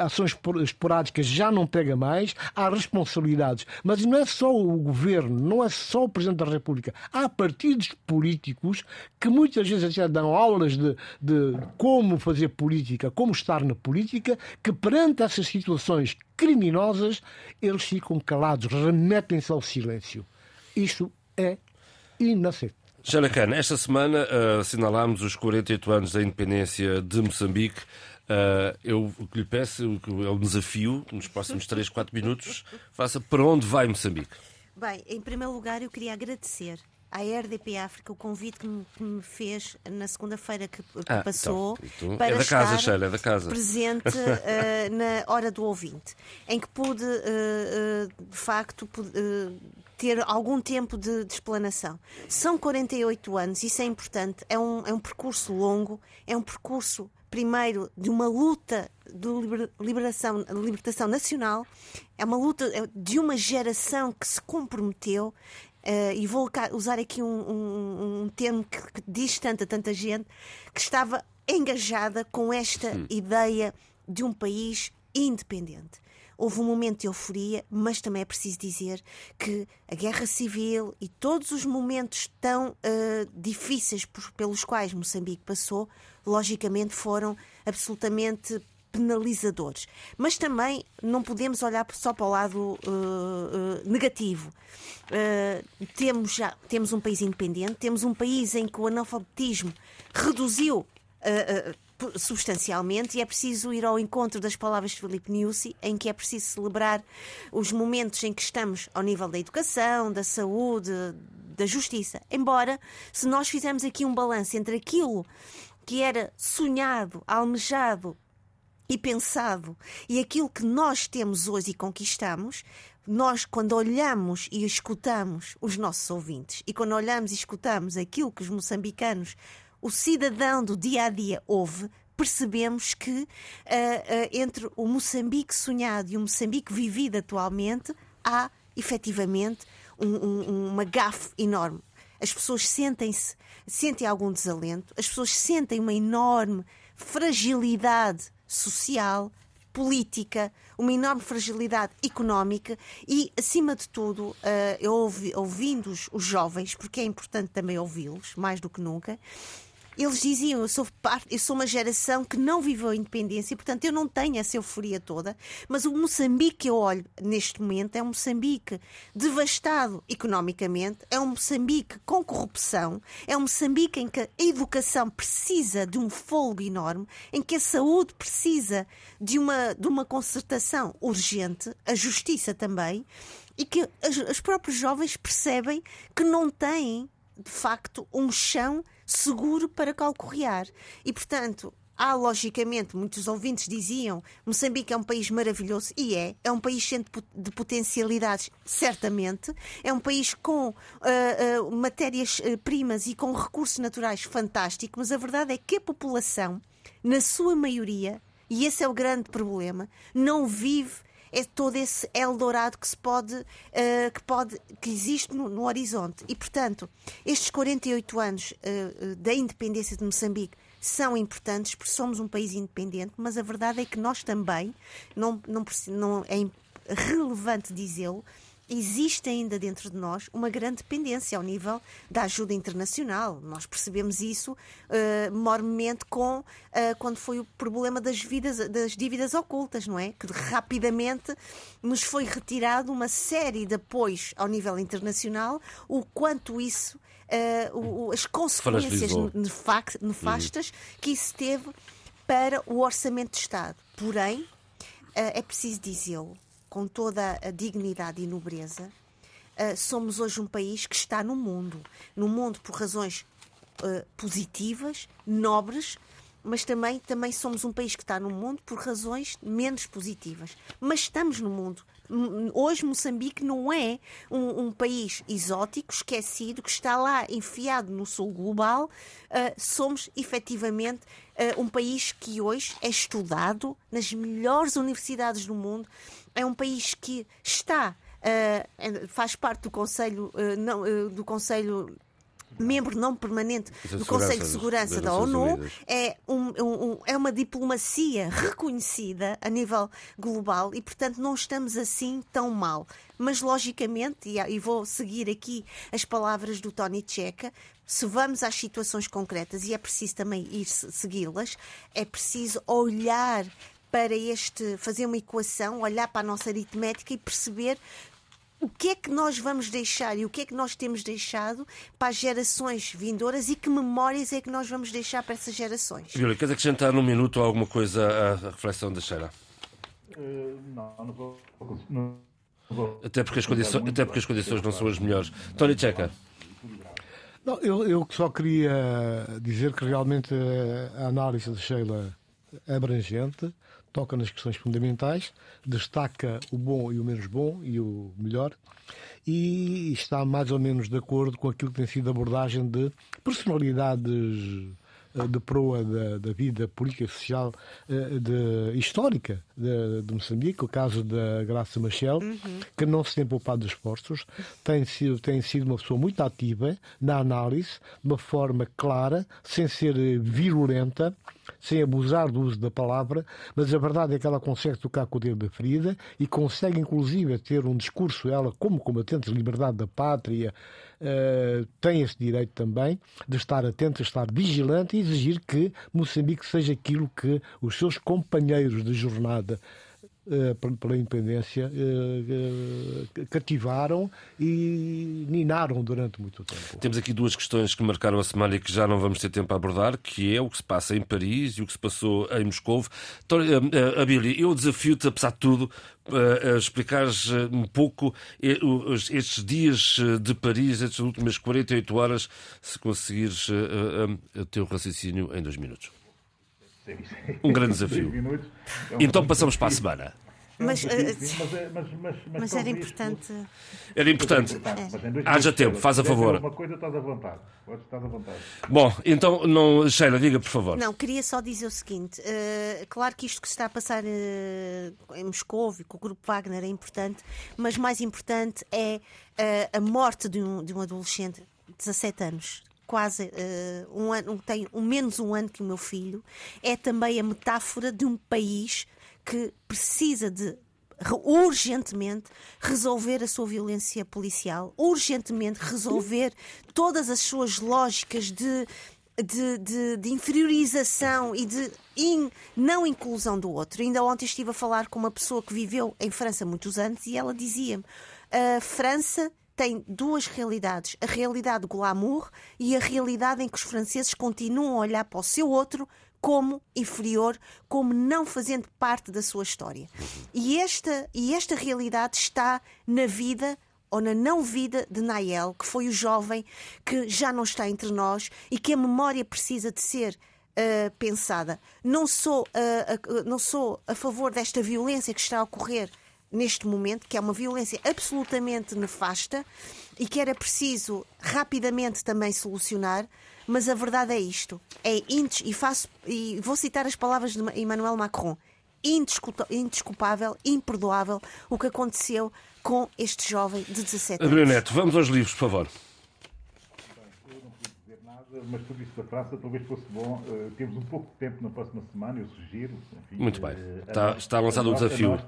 ações esporádicas prática já não pega mais, há responsabilidades. Mas não é só o governo, não é só o Presidente da República. Há partidos políticos que muitas vezes já dão aulas de, de como fazer política, como estar na política, que perante essas situações criminosas eles ficam calados, remetem-se ao silêncio. Isto é inaceitável. Xanacan, esta semana uh, assinalámos os 48 anos da independência de Moçambique. Uh, eu o que lhe peço é um desafio, nos próximos 3, 4 minutos, faça para onde vai Moçambique? Bem, em primeiro lugar, eu queria agradecer à RDP África o convite que me, que me fez na segunda-feira que, que ah, passou então, para é da casa, Sheila, é da casa. presente uh, na hora do ouvinte, em que pude, uh, de facto, ter algum tempo de, de, explanação. São 48 anos, isso é importante, é um, é um percurso longo, é um percurso primeiro de uma luta de liberação, libertação nacional, é uma luta de uma geração que se comprometeu. Uh, e vou usar aqui um, um, um termo que, que, diz tanto a tanta gente que estava engajada com esta Sim. ideia de um país independente. Houve um momento de euforia, mas também é preciso dizer que a guerra civil e todos os momentos tão uh, difíceis por, pelos quais Moçambique passou logicamente foram absolutamente penalizadores. Mas também não podemos olhar só para o lado uh, uh, negativo. Uh, temos, já, temos um país independente, temos um país em que o analfabetismo reduziu substancialmente e é preciso ir ao encontro das palavras de Filipe Niusi, em que é preciso celebrar os momentos em que estamos ao nível da educação, da saúde, da justiça. Embora, se nós fizermos aqui um balanço entre aquilo que era sonhado, almejado e pensado e aquilo que nós temos hoje e conquistamos, nós, quando olhamos e escutamos os nossos ouvintes e quando olhamos e escutamos aquilo que os moçambicanos, o cidadão do dia a dia ouve, percebemos que uh, uh, entre o Moçambique sonhado e o Moçambique vivido atualmente há efetivamente um, um, uma gafe enorme. As pessoas sentem-se, sentem algum desalento, as pessoas sentem uma enorme fragilidade social, política, uma enorme fragilidade económica e, acima de tudo, uh, eu ouvi, ouvindo os, os jovens, porque é importante também ouvi-los, mais do que nunca, eles diziam: eu sou parte, eu sou uma geração que não viveu a independência, portanto eu não tenho essa euforia toda. Mas o Moçambique que eu olho neste momento é um Moçambique devastado economicamente, é um Moçambique com corrupção, é um Moçambique em que a educação precisa de um folgo enorme, em que a saúde precisa de uma, de uma concertação urgente, a justiça também, e que os próprios jovens percebem que não têm, de facto, um chão seguro para calcorrear. E, portanto, Há, logicamente, muitos ouvintes diziam Moçambique é um país maravilhoso, e é. É um país cheio de potencialidades, certamente. É um país com uh, uh, matérias-primas e com recursos naturais fantásticos, mas a verdade é que a população, na sua maioria, e esse é o grande problema, não vive é todo esse Eldorado que se pode, uh, que pode, que existe no, no, horizonte. E, portanto, estes 48 anos uh, da independência de Moçambique são importantes porque somos um país independente, mas a verdade é que nós também, não, não, não é relevante dizê-lo, existe ainda dentro de nós uma grande dependência ao nível da ajuda internacional. Nós percebemos isso uh, mormente com uh, quando foi o problema das, vidas, das dívidas ocultas, não é? Que rapidamente nos foi retirado uma série de apoios ao nível internacional, o quanto isso, uh, o, as consequências nefastas que isso teve para o orçamento de Estado. Porém, é preciso dizê-lo, com toda a dignidade e nobreza, uh, somos hoje um país que está no mundo. No mundo por razões uh, positivas, nobres, mas também, também somos um país que está no mundo por razões menos positivas. Mas estamos no mundo. Hoje Moçambique não é um, um país exótico, esquecido, que está lá enfiado no sul global. Uh, somos efetivamente uh, um país que hoje é estudado nas melhores universidades do mundo é um país que está, uh, faz parte do Conselho, uh, não, uh, do Conselho membro não permanente do Conselho de Segurança da ONU, é, um, um, é uma diplomacia reconhecida a nível global e, portanto, não estamos assim tão mal. Mas, logicamente, e, vou seguir aqui as palavras do Tony Checa, se vamos às situações concretas, e é preciso também ir segui-las, é preciso olhar para este fazer uma equação, olhar para a nossa aritmética e perceber o que é que nós vamos deixar e o que é que nós temos deixado para as gerações vindouras e que memórias é que nós vamos deixar para essas gerações. Júlia, queres acrescentar num minuto alguma coisa à reflexão da Sheila? Uh, não, não vou. Não vou. Até, porque as condições, até porque as condições não são as melhores. Tony Checa. Não, eu, eu só queria dizer que realmente a análise de Sheila é abrangente, toca nas questões fundamentais, destaca o bom e o menos bom e o melhor, e está mais ou menos de acordo com aquilo que tem sido a abordagem de personalidades eh, de proa da, da, vida política e social eh, de, histórica de, de, Moçambique, o caso da Graça Machel, uhum. que não se tem poupado de esforços, tem sido, tem sido uma pessoa muito ativa na análise, de uma forma clara, sem ser virulenta, sem abusar do uso da palavra, mas a verdade é que ela consegue tocar com o dedo da ferida e consegue, inclusive, ter um discurso, ela, como combatente de liberdade da pátria, uh, tem esse direito também de estar atenta, estar vigilante e exigir que Moçambique seja aquilo que os seus companheiros de jornada pela independência cativaram e ninaram durante muito tempo. Temos aqui duas questões que marcaram a semana e que já não vamos ter tempo a abordar, que é o que se passa em Paris e o que se passou em Moscou. Abílio, eu desafio-te, apesar de tudo, a explicares um pouco estes dias de Paris, estas últimas 48 horas, se conseguires o teu raciocínio em dois minutos. Um grande desafio. É então passamos para a semana. Mas, uh, mas, mas, mas, era importante. Era importante. É. Haja tempo, faz a favor. Uma coisa estás à vontade. Estás à vontade. Bom, então, não, Sheila, diga por favor. Não, queria só dizer o seguinte: uh, claro que isto que se está a passar uh, em Moscou, com o grupo Wagner, é importante, mas mais importante é a morte de um, de um adolescente de 17 anos, quase uh, um ano, tem um, menos um ano que o meu filho, é também a metáfora de um país que precisa de urgentemente resolver a sua violência policial, urgentemente resolver todas as suas lógicas de, de, de, de inferiorização e de in, não inclusão do outro. Ainda ontem estive a falar com uma pessoa que viveu em França muitos anos e ela dizia-me: a França tem duas realidades: a realidade do glamour e a realidade em que os franceses continuam a olhar para o seu outro como inferior, como não fazendo parte da sua história. E esta, e esta realidade está na vida ou na não vida de Nael, que foi o jovem que já não está entre nós e que a memória precisa de ser uh, pensada. Não sou, uh, uh, não sou a favor desta violência que está a ocorrer neste momento, que é uma violência absolutamente nefasta e que era preciso rapidamente também solucionar, mas a verdade é isto: é e faço e vou citar as palavras de Emmanuel Macron. Indesculpável, imperdoável o que aconteceu com este jovem de 17 anos. Adriano Neto, vamos aos livros, por favor. mas tudo isso da França talvez fosse bom. Uh, temos um pouco de tempo na próxima semana, eu sugiro. Enfim, Muito bem. Uh, está, está lançado o um desafio.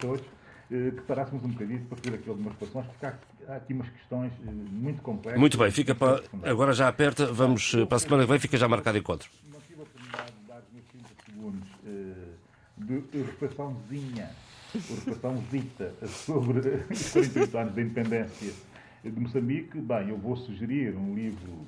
Uh, que parássemos um bocadinho para fazer aqui algumas reflexões, porque há, aqui umas questões muito complexas. Muito bem, fica para, agora já aperta, vamos para a semana que vem, fica já marcado encontro. Não tive a oportunidade de dar os meus 30 segundos de reflexãozinha, reflexãozita sobre os 48 anos da independência de Moçambique. Bem, eu vou sugerir um livro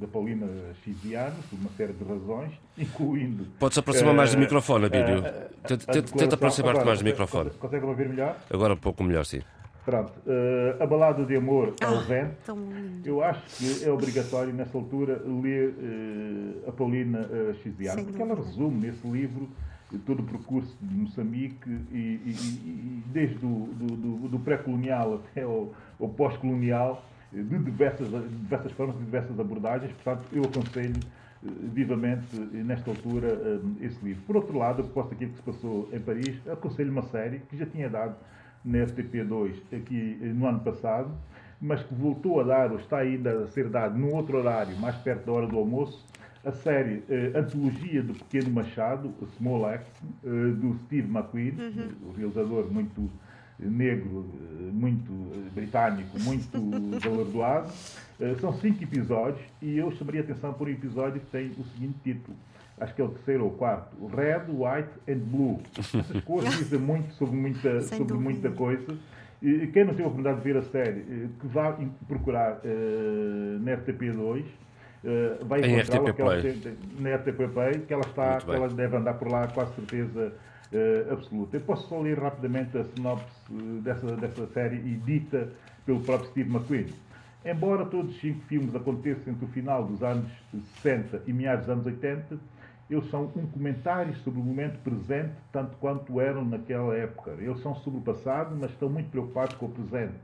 da Paulina Xiziano, por uma série de razões, incluindo. Pode-se aproximar uh, mais do microfone, Abílio. Uh, tenta, tenta aproximar-te mais do microfone. Consegue ouvir melhor? Agora um pouco melhor, sim. Pronto. Uh, a balada de amor ao ah, vento. Eu acho que é obrigatório, nessa altura, ler uh, a Paulina uh, Xiziano, porque ela resume nesse livro todo o percurso de Moçambique e, e, e desde o do, do, do pré-colonial até o, o pós-colonial de diversas, diversas formas, de diversas abordagens. Portanto, eu aconselho eh, vivamente, eh, nesta altura, eh, esse livro. Por outro lado, após aquilo que se passou em Paris, aconselho uma série que já tinha dado na FTP2 aqui no ano passado, mas que voltou a dar, ou está ainda a ser dado num outro horário, mais perto da hora do almoço, a série Antologia do Pequeno Machado, Small Axe, do Steve McQueen, uhum. o realizador muito negro, eh, muito eh, britânico, muito galardoado. Eh, são cinco episódios e eu chamaria a atenção por um episódio que tem o seguinte título. Acho que é o terceiro ou quarto. Red, White and Blue. Essas cores dizem muito sobre muita, sobre muita coisa. E quem não teve a oportunidade de ver a série, que vá procurar uh, na RTP2, uh, vai encontrá-la na RTP Play, que ela está, que ela deve andar por lá, quase certeza uh, absoluta. Eu posso só ler rapidamente a sinopse eh, dessa, dessa série e dita pelo próprio Steve McQueen. Embora todos os cinco filmes aconteçam entre o final dos anos 60 e meados dos anos 80, eles são um comentário sobre o momento presente, tanto quanto eram naquela época. Eles são sobre o passado, mas estão muito preocupados com o presente.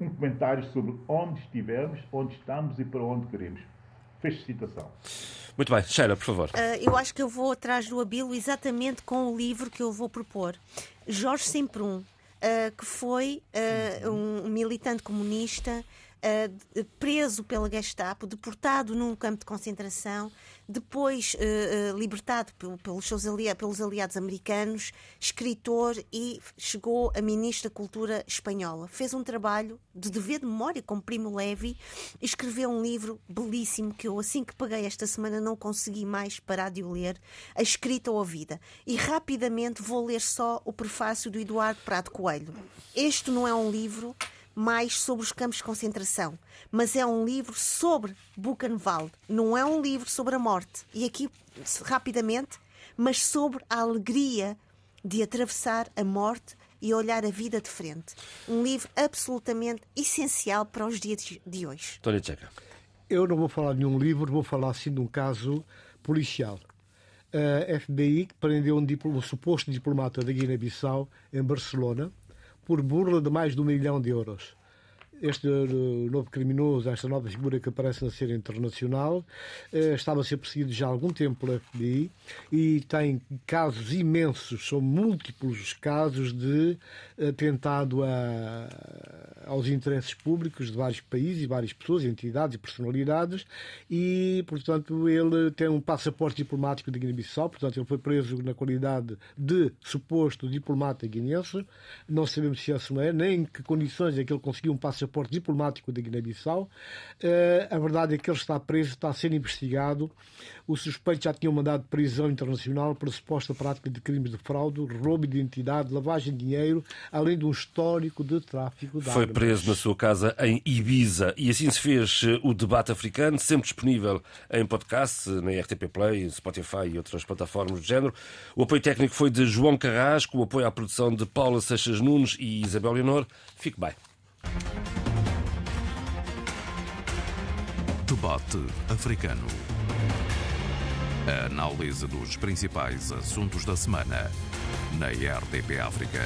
Um comentário sobre onde estivemos, onde estamos e para onde queremos. Fecho citação. Muito bem, Sheila, por favor. Uh, eu acho que eu vou atrás do Abilo exatamente com o livro que eu vou propor. Jorge Semprún, uh, que foi uh, um militante comunista uh, preso pela Gestapo, deportado num campo de concentração, depois uh, libertado pelos, seus aliados, pelos aliados americanos, escritor e chegou a ministro da Cultura espanhola. Fez um trabalho de dever de memória com Primo Levi escreveu um livro belíssimo que eu, assim que peguei esta semana, não consegui mais parar de o ler, A Escrita ou a Vida. E rapidamente vou ler só o prefácio do Eduardo Prado Coelho. Este não é um livro mais sobre os campos de concentração, mas é um livro sobre Buchenwald. Não é um livro sobre a morte. E aqui, rapidamente, mas sobre a alegria de atravessar a morte e olhar a vida de frente. Um livro absolutamente essencial para os dias de hoje. Tony Checa. Eu não vou falar de nenhum livro, vou falar assim de um caso policial. A FBI prendeu um, um suposto diplomata da Guiné-Bissau em Barcelona por burla de mais de um milhão de euros este uh, novo criminoso, esta nova figura que aparece na cena internacional, uh, estava a ser perseguido já há algum tempo pela FBI e tem casos imensos, são múltiplos casos de atentado a, aos interesses públicos de vários países, várias pessoas, entidades e personalidades e, portanto, ele tem um passaporte diplomático de Guiné-Bissau, portanto, ele foi preso na qualidade de suposto diplomata guinense. Não sabemos se esse não é, nem em que condições é que ele conseguiu um passaporte passaporte diplomático da Guiné-Bissau. Eh, a verdade é que ele está preso, está ser investigado. O suspeito já tinha um mandado de prisão internacional por suposta prática de crimes de fraude, roubo de identidade, lavagem de dinheiro, além de um histórico de tráfico de Foi armas. preso na sua casa em Ibiza e assim se fez eh, o debate africano, sempre disponível em podcast, na RTP Play, Spotify e outras plataformas do género. O apoio técnico foi de João Carrasco, o apoio à produção de Paula Seixas Nunes e Isabel Leonor. Fique bem. Debate africano. A análise dos principais assuntos da semana na RDP África.